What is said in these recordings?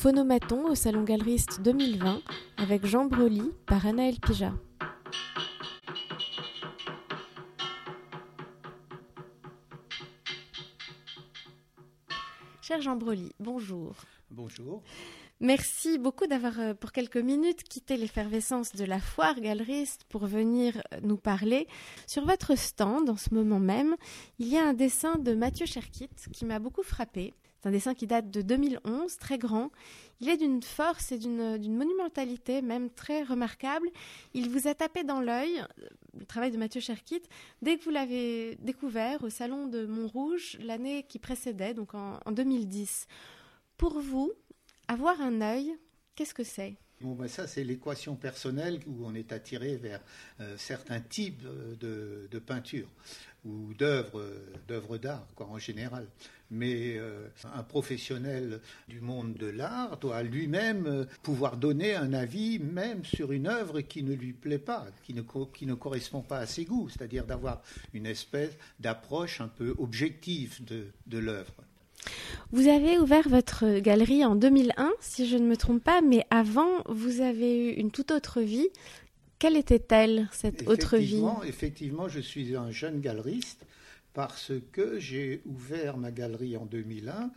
Phonomaton au Salon Galeriste 2020 avec Jean Broly par Anaël Pija. Cher Jean Broly, bonjour. Bonjour. Merci beaucoup d'avoir, euh, pour quelques minutes, quitté l'effervescence de la foire galeriste pour venir euh, nous parler. Sur votre stand, en ce moment même, il y a un dessin de Mathieu Cherkit qui m'a beaucoup frappé. C'est un dessin qui date de 2011, très grand. Il est d'une force et d'une monumentalité même très remarquable. Il vous a tapé dans l'œil, le travail de Mathieu Cherkit, dès que vous l'avez découvert au salon de Montrouge l'année qui précédait, donc en, en 2010. Pour vous, avoir un œil, qu'est-ce que c'est? Bon, ben ça, c'est l'équation personnelle où on est attiré vers euh, certains types de, de peinture ou d'œuvres, d'art, en général. Mais euh, un professionnel du monde de l'art doit lui-même euh, pouvoir donner un avis, même sur une œuvre qui ne lui plaît pas, qui ne, qui ne correspond pas à ses goûts, c'est-à-dire d'avoir une espèce d'approche un peu objective de, de l'œuvre. Vous avez ouvert votre galerie en 2001, si je ne me trompe pas, mais avant, vous avez eu une toute autre vie. Quelle était-elle, cette autre vie Effectivement, je suis un jeune galeriste parce que j'ai ouvert ma galerie en 2001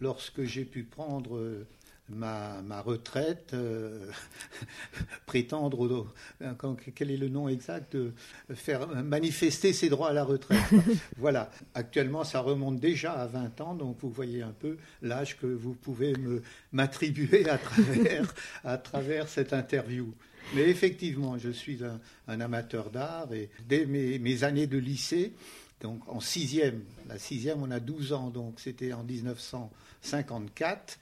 lorsque j'ai pu prendre ma, ma retraite, euh, prétendre, au, quel est le nom exact, de faire manifester ses droits à la retraite. voilà, actuellement ça remonte déjà à 20 ans, donc vous voyez un peu l'âge que vous pouvez m'attribuer à travers, à travers cette interview. Mais effectivement, je suis un, amateur d'art et dès mes, mes années de lycée, donc en sixième, la sixième on a 12 ans, donc c'était en 1954,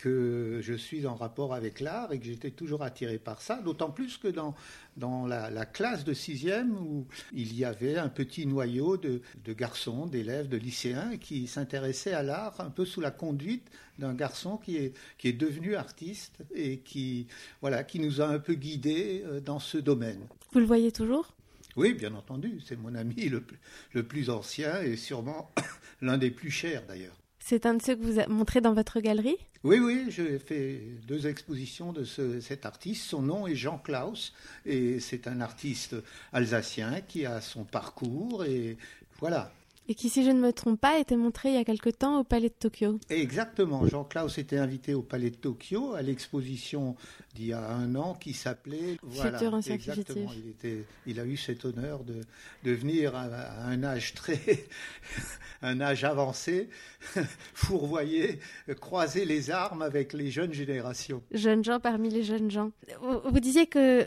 que je suis en rapport avec l'art et que j'étais toujours attiré par ça, d'autant plus que dans, dans la, classe de sixième où il y avait un petit noyau de, de garçons, d'élèves, de lycéens qui s'intéressaient à l'art un peu sous la conduite d'un garçon qui est, qui est devenu artiste et qui, voilà, qui nous a un peu guidés euh, dans ce domaine. Vous le voyez toujours? Oui, bien entendu, c'est mon ami le, le plus ancien et sûrement l'un des plus chers d'ailleurs. C'est un de ceux que vous montré dans votre galerie? Oui, oui, j'ai fait deux expositions de cet artiste. Son nom est Jean Klaus et c'est un artiste alsacien qui a son parcours et voilà et qui, si je ne me trompe pas, était montré il y a quelque temps au Palais de Tokyo. Exactement. Jean-Claude était invité au Palais de Tokyo à l'exposition d'il y a un an qui s'appelait voilà, Futur ancien exactement. Il, était, il a eu cet honneur de, de venir à, un âge très, un âge avancé, fourvoyer, croiser les armes avec les jeunes générations. Jeunes gens parmi les jeunes gens. Vous, disiez que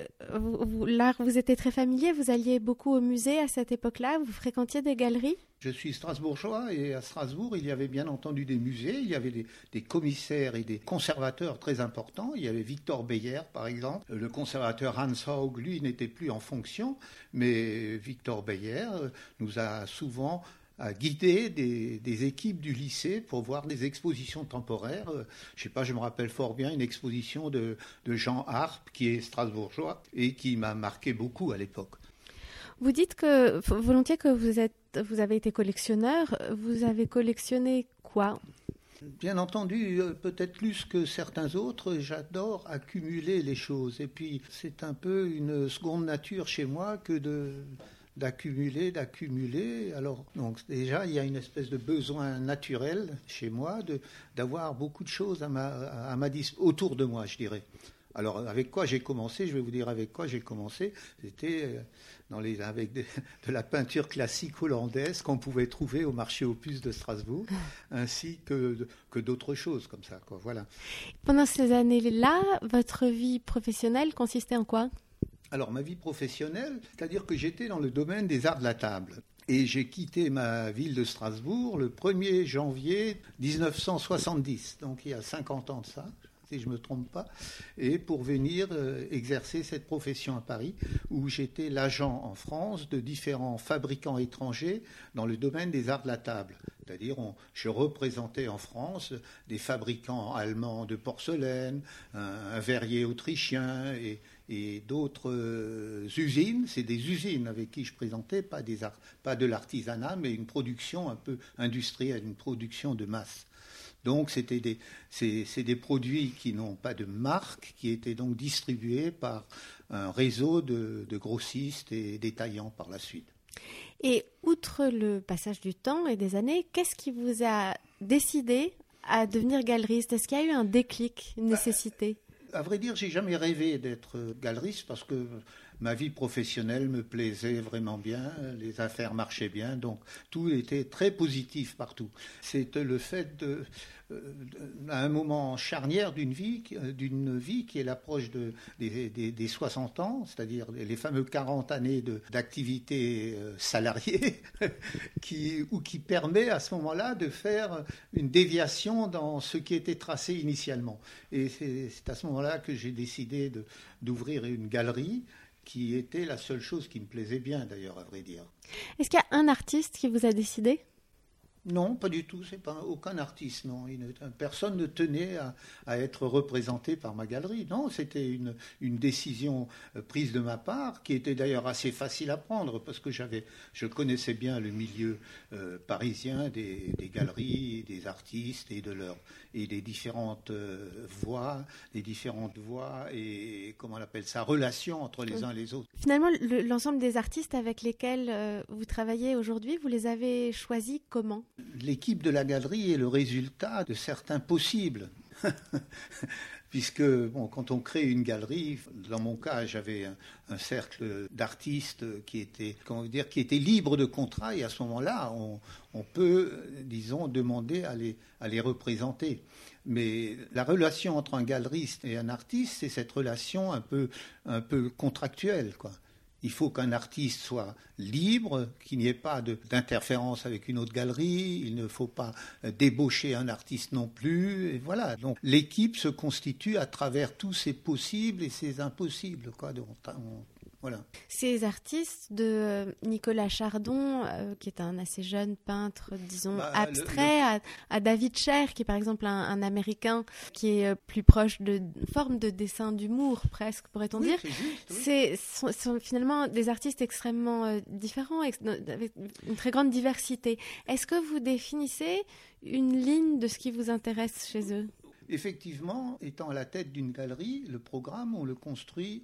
l'art vous était très familier. Vous alliez beaucoup au musée à cette époque-là. Vous fréquentiez des galeries? Je suis strasbourgeois et à Strasbourg, il y avait bien entendu des musées, il y avait des, commissaires et des conservateurs très importants. Il y avait Victor Beyer, par exemple. Le conservateur Hans Haug, lui, n'était plus en fonction, mais Victor Beyer nous a souvent guidé des, équipes du lycée pour voir des expositions temporaires. Je ne sais pas, je me rappelle fort bien une exposition de, de Jean Harpe, qui est strasbourgeois, et qui m'a marqué beaucoup à l'époque. Vous dites que volontiers que vous êtes, vous avez été collectionneur. Vous avez collectionné quoi? Bien entendu, euh, peut-être plus que certains autres, j'adore accumuler les choses. Et puis, c'est un peu une seconde nature chez moi que d'accumuler, d'accumuler. Alors, donc déjà, il y a une espèce de besoin naturel chez moi de d'avoir beaucoup de choses à ma, à ma autour de moi, je dirais. Alors, avec quoi j'ai commencé Je vais vous dire avec quoi j'ai commencé. C'était euh, dans les, avec de, la peinture classique hollandaise qu'on pouvait trouver au marché opus de Strasbourg, ainsi que, que d'autres choses comme ça. Quoi. Voilà. Pendant ces années-là, votre vie professionnelle consistait en quoi? Alors, ma vie professionnelle, c'est-à-dire que j'étais dans le domaine des arts de la table. Et j'ai quitté ma ville de Strasbourg le 1er janvier 1970, donc il y a 50 ans de ça si je ne me trompe pas, et pour venir euh, exercer cette profession à Paris, où j'étais l'agent en France de différents fabricants étrangers dans le domaine des arts de la table. C'est-à-dire, je représentais en France des fabricants allemands de porcelaine, un, verrier autrichien et, d'autres euh, usines. C'est des usines avec qui je présentais, pas, de l'artisanat, mais une production un peu industrielle, une production de masse. Donc c'était des, c'est, des produits qui n'ont pas de marque, qui étaient donc distribués par un réseau de, de grossistes et détaillants par la suite. Et outre le passage du temps et des années, qu'est-ce qui vous a décidé à devenir galeriste? Est-ce qu'il y a eu un déclic, une bah, nécessité? À vrai dire, j'ai jamais rêvé d'être galeriste parce que ma vie professionnelle me plaisait vraiment bien, les affaires marchaient bien, donc tout était très positif partout. C'était le fait de, euh, à un moment charnière d'une vie, d'une vie qui est l'approche de, des, 60 ans, c'est-à-dire les fameux 40 années d'activité euh, salariée, qui, ou qui permet à ce moment-là de faire une déviation dans ce qui était tracé initialement. Et c'est à ce moment-là que j'ai décidé d'ouvrir une galerie qui était la seule chose qui me plaisait bien d'ailleurs, à vrai dire. Est-ce qu'il y a un artiste qui vous a décidé? Non, pas du tout. C'est pas aucun artiste. Non, personne ne tenait à, être représenté par ma galerie. Non, c'était une, une, décision euh, prise de ma part, qui était d'ailleurs assez facile à prendre parce que j'avais, je connaissais bien le milieu euh, parisien des, des, galeries, des artistes et de leur et des différentes euh, voix, des différentes voix et comment on appelle ça, relations entre les uns et les autres. Finalement, l'ensemble des artistes avec lesquels vous travaillez aujourd'hui, vous les avez choisis comment? L'équipe de la galerie est le résultat de certains possibles. Puisque bon, quand on crée une galerie, dans mon cas, j'avais un, cercle d'artistes qui était, comment dire, qui était libre de contrat, et à ce moment-là, on, peut, disons, demander à les, à les représenter. Mais la relation entre un galeriste et un artiste, c'est cette relation un peu, un peu contractuelle, quoi. Il faut qu'un artiste soit libre, qu'il n'y ait pas d'interférence avec une autre galerie, il ne faut pas euh, débaucher un artiste non plus. Et voilà. Donc l'équipe se constitue à travers tous ces possibles et ces impossibles. Quoi. Ces artistes de euh, Nicolas Chardon, euh, qui est un assez jeune peintre, disons, bah, abstrait, À, David Cher, qui est par exemple un, Américain qui est euh, plus proche de forme de dessin d'humour, presque, pourrait-on dire. C'est sont, finalement des artistes extrêmement différents, avec une très grande diversité. Est-ce que vous définissez une ligne de ce qui vous intéresse chez eux? Effectivement, étant à la tête d'une galerie, le programme, on le construit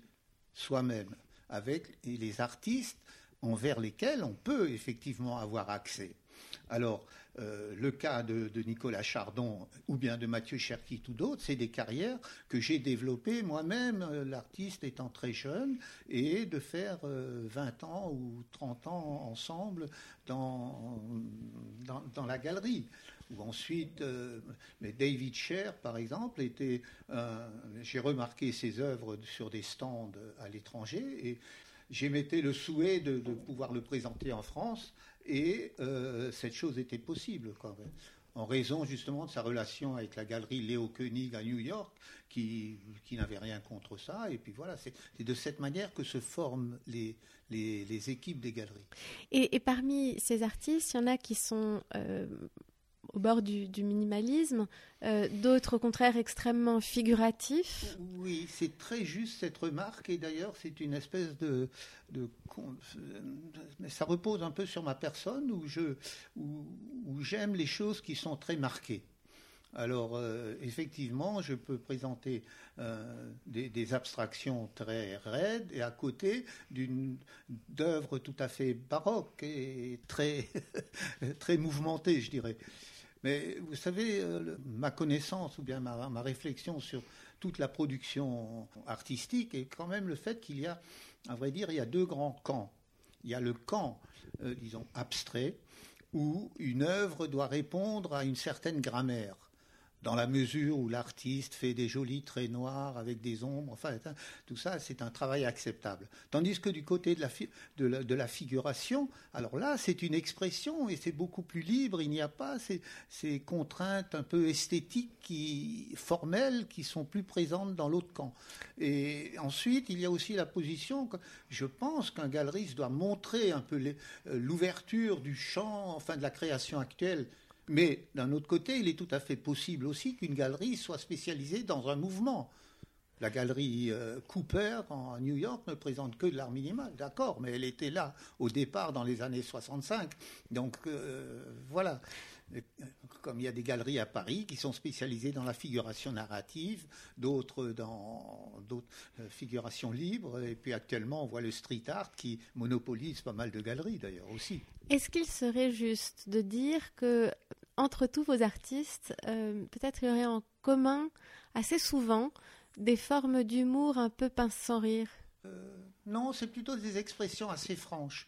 soi-même avec les artistes envers lesquels on peut effectivement avoir accès. Alors, euh, le cas de, Nicolas Chardon ou bien de Mathieu Cherkit ou d'autres, c'est des carrières que j'ai développées moi-même, euh, l'artiste étant très jeune, et de faire 20 euh, ans ou 30 ans ensemble dans, dans, la galerie. Ou ensuite, mais David Sher, par exemple, était. j'ai remarqué ses œuvres sur des stands à l'étranger et j'émettais le souhait de, pouvoir le présenter en France et euh, cette chose était possible en raison justement de sa relation avec la galerie Léo Koenig à New York, qui, n'avait rien contre ça. Et puis voilà, c'est de cette manière que se forment les, les, équipes des galeries. Et, parmi ces artistes, il y en a qui sont euh, au bord du, minimalisme, euh, d'autres au contraire extrêmement figuratifs. Oui, c'est très juste cette remarque, et d'ailleurs c'est une espèce de, ça repose un peu sur ma personne, où, je, où, j'aime les choses qui sont très marquées. Alors, euh, effectivement, je peux présenter euh, des, abstractions très raides et à côté d'une d'œuvres tout à fait baroques et très, très mouvementées, je dirais. Mais vous savez, euh, ma connaissance ou bien ma, réflexion sur toute la production artistique est quand même le fait qu'il y a, à vrai dire, il y a deux grands camps. Il y a le camp, euh, disons, abstrait, où une œuvre doit répondre à une certaine grammaire dans la mesure où l'artiste fait des jolis traits noirs avec des ombres, enfin, tout ça, c'est un travail acceptable. Tandis que du côté de la, de de la figuration, alors là, c'est une expression et c'est beaucoup plus libre, il n'y a pas ces, ces, contraintes un peu esthétiques, qui, formelles, qui sont plus présentes dans l'autre camp. Et ensuite, il y a aussi la position, que je pense qu'un galeriste doit montrer un peu euh, l'ouverture du champ, enfin, de la création actuelle mais d'un autre côté, il est tout à fait possible aussi qu'une galerie soit spécialisée dans un mouvement. La galerie euh, Cooper en New York ne présente que de l'art minimal, d'accord, mais elle était là au départ dans les années 65. Donc euh, voilà. comme il y a des galeries à Paris qui sont spécialisées dans la figuration narrative, d'autres dans d'autres figurations libres, et puis actuellement on voit le street art qui monopolise pas mal de galeries d'ailleurs aussi. Est-ce qu'il serait juste de dire que entre tous vos artistes, peut-être il y aurait en commun assez souvent des formes d'humour un peu pince sans rire Non, c'est plutôt des expressions assez franches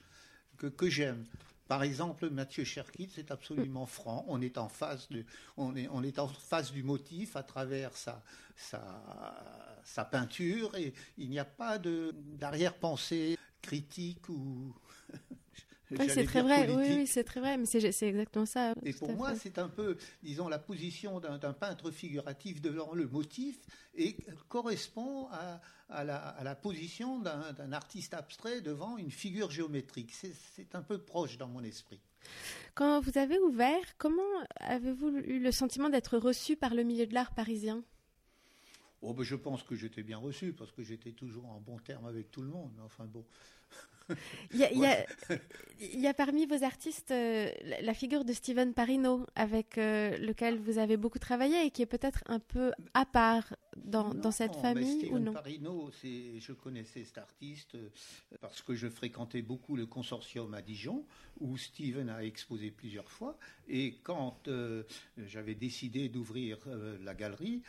que, que j'aime. Par exemple, Mathieu Cherkit, c'est absolument franc. On est en face de, on est, on est en face du motif à travers sa, sa, sa peinture et il n'y a pas de d'arrière-pensée critique ou Oui, c'est très vrai. Oui, c'est très vrai. Mais c'est exactement ça. Et pour moi, c'est un peu, disons, la position d'un peintre figuratif devant le motif et correspond à, à, la, à la, position d'un artiste abstrait devant une figure géométrique. C'est un peu proche dans mon esprit. Quand vous avez ouvert, comment avez-vous eu le sentiment d'être reçu par le milieu de l'art parisien? Oh ben je pense que j'étais bien reçu parce que j'étais toujours en bon terme avec tout le monde. Enfin bon, il y, a, parmi vos artistes euh, la figure de Steven Parino, avec euh, lequel vous avez beaucoup travaillé et qui est peut-être un peu à part dans, cette famille Steven ou non? Parino, je connaissais cet artiste euh, parce que je fréquentais beaucoup le consortium à Dijon, où Steven a exposé plusieurs fois. Et quand j'avais décidé d'ouvrir la galerie,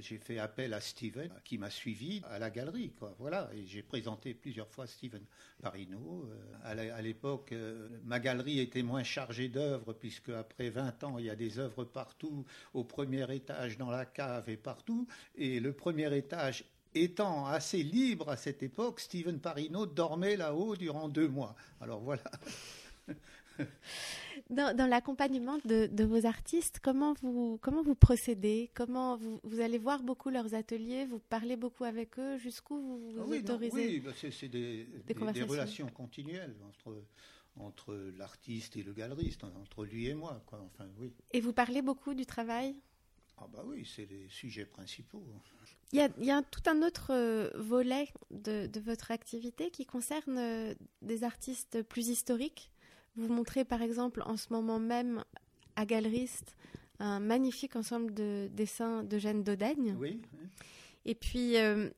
j'ai fait appel à Steven, qui m'a suivi à la galerie. Quoi. Voilà, et j'ai présenté plusieurs fois Steven. Parino. Euh, à l'époque, euh, ma galerie était moins chargée d'œuvres, puisque après 20 ans, il y a des œuvres partout, au premier étage, dans la cave et partout. Et le premier étage étant assez libre à cette époque, Steven Parino dormait là-haut durant deux mois. Alors voilà. Dans, l'accompagnement de, vos artistes, comment vous, comment vous procédez? Comment vous, vous, allez voir beaucoup leurs ateliers Vous parlez beaucoup avec eux Jusqu'où vous, vous ah autorisez Oui, bah, c'est des, des, relations continuelles entre, entre l'artiste et le galeriste, entre lui et moi. Quoi. Enfin, oui. Et vous parlez beaucoup du travail? Ah bah oui, c'est les sujets principaux. Il y a, il y a tout un autre euh, volet de, de, votre activité qui concerne euh, des artistes plus historiques? Vous montrez par exemple en ce moment même à Galeriste un magnifique ensemble de dessins d'Eugène Dodaigne. Oui. Et puis, euh,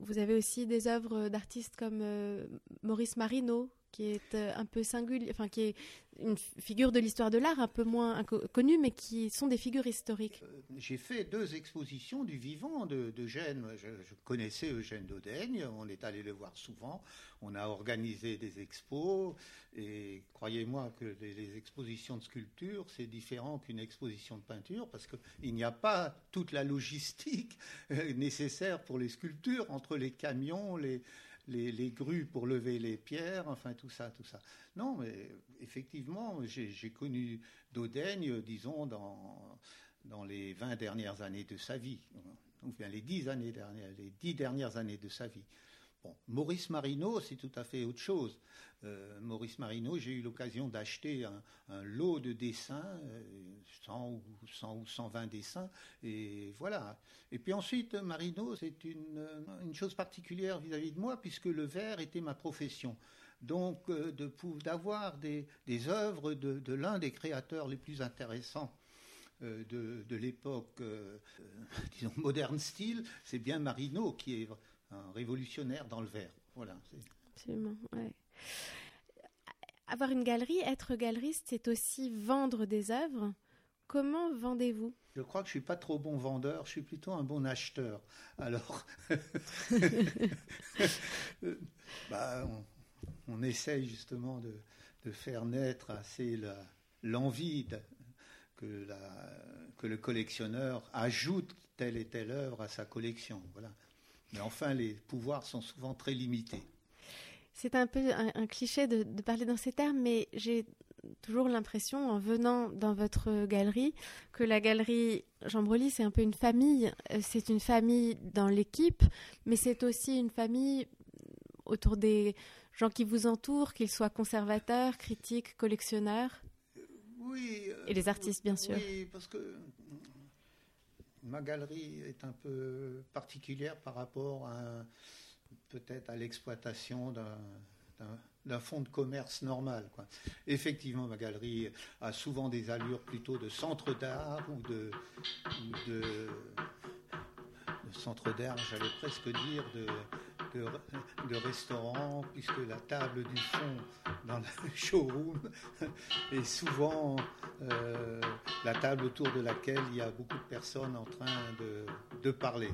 vous avez aussi des œuvres d'artistes comme euh, Maurice Marino, qui est euh, un peu singulier, enfin qui est une figure de l'histoire de l'art un peu moins connue, mais qui sont des figures historiques. Euh, j'ai fait deux expositions du vivant de, Gênes. Je, connaissais Eugène Dodaigne, on est allé le voir souvent, on a organisé des expos, et croyez-moi que les, expositions de sculpture, c'est différent qu'une exposition de peinture, parce qu'il n'y a pas toute la logistique euh, nécessaire pour les sculptures, entre les camions, les les, grues pour lever les pierres, enfin tout ça, tout ça. Non, mais effectivement, j'ai connu Daudaigne, disons, dans, dans les 20 dernières années de sa vie, ou bien les 10, années dernières, les 10 dernières années de sa vie. Maurice Marino, c'est tout à fait autre chose. Euh, Maurice Marino, j'ai eu l'occasion d'acheter un, lot de dessins, 100 ou, 100 ou 120 dessins, et voilà. Et puis ensuite, Marino, c'est une, une, chose particulière vis-à-vis de moi, puisque le verre était ma profession. Donc, euh, d'avoir des, des, œuvres de, de l'un des créateurs les plus intéressants euh, de, de l'époque, disons, moderne style, c'est bien Marino qui est un révolutionnaire dans le verre. Voilà. Absolument, ouais. Avoir une galerie, être galeriste, c'est aussi vendre des œuvres. Comment vendez-vous? Je crois que je suis pas trop bon vendeur, je suis plutôt un bon acheteur. Alors, bah, on, essaye justement de, de, faire naître assez l'envie que, que le collectionneur ajoute telle et telle œuvre à sa collection. Voilà. Mais enfin, les pouvoirs sont souvent très limités. C'est un peu un, cliché de, parler dans ces termes, mais j'ai toujours l'impression, en venant dans votre galerie, que la galerie Jean Brely, c'est un peu une famille. Euh, c'est une famille dans l'équipe, mais c'est aussi une famille autour des gens qui vous entourent, qu'ils soient conservateurs, critiques, collectionneurs. Oui. Et les artistes, bien sûr. Oui, parce que ma galerie est un peu particulière par rapport à peut-être à l'exploitation d'un fonds de commerce normal. Quoi. Effectivement, ma galerie a souvent des allures plutôt de centre d'art ou de, centre d'art, j'allais presque dire de, restaurant, puisque la table du fond dans le showroom est souvent euh, la table autour de laquelle il y a beaucoup de personnes en train de parler.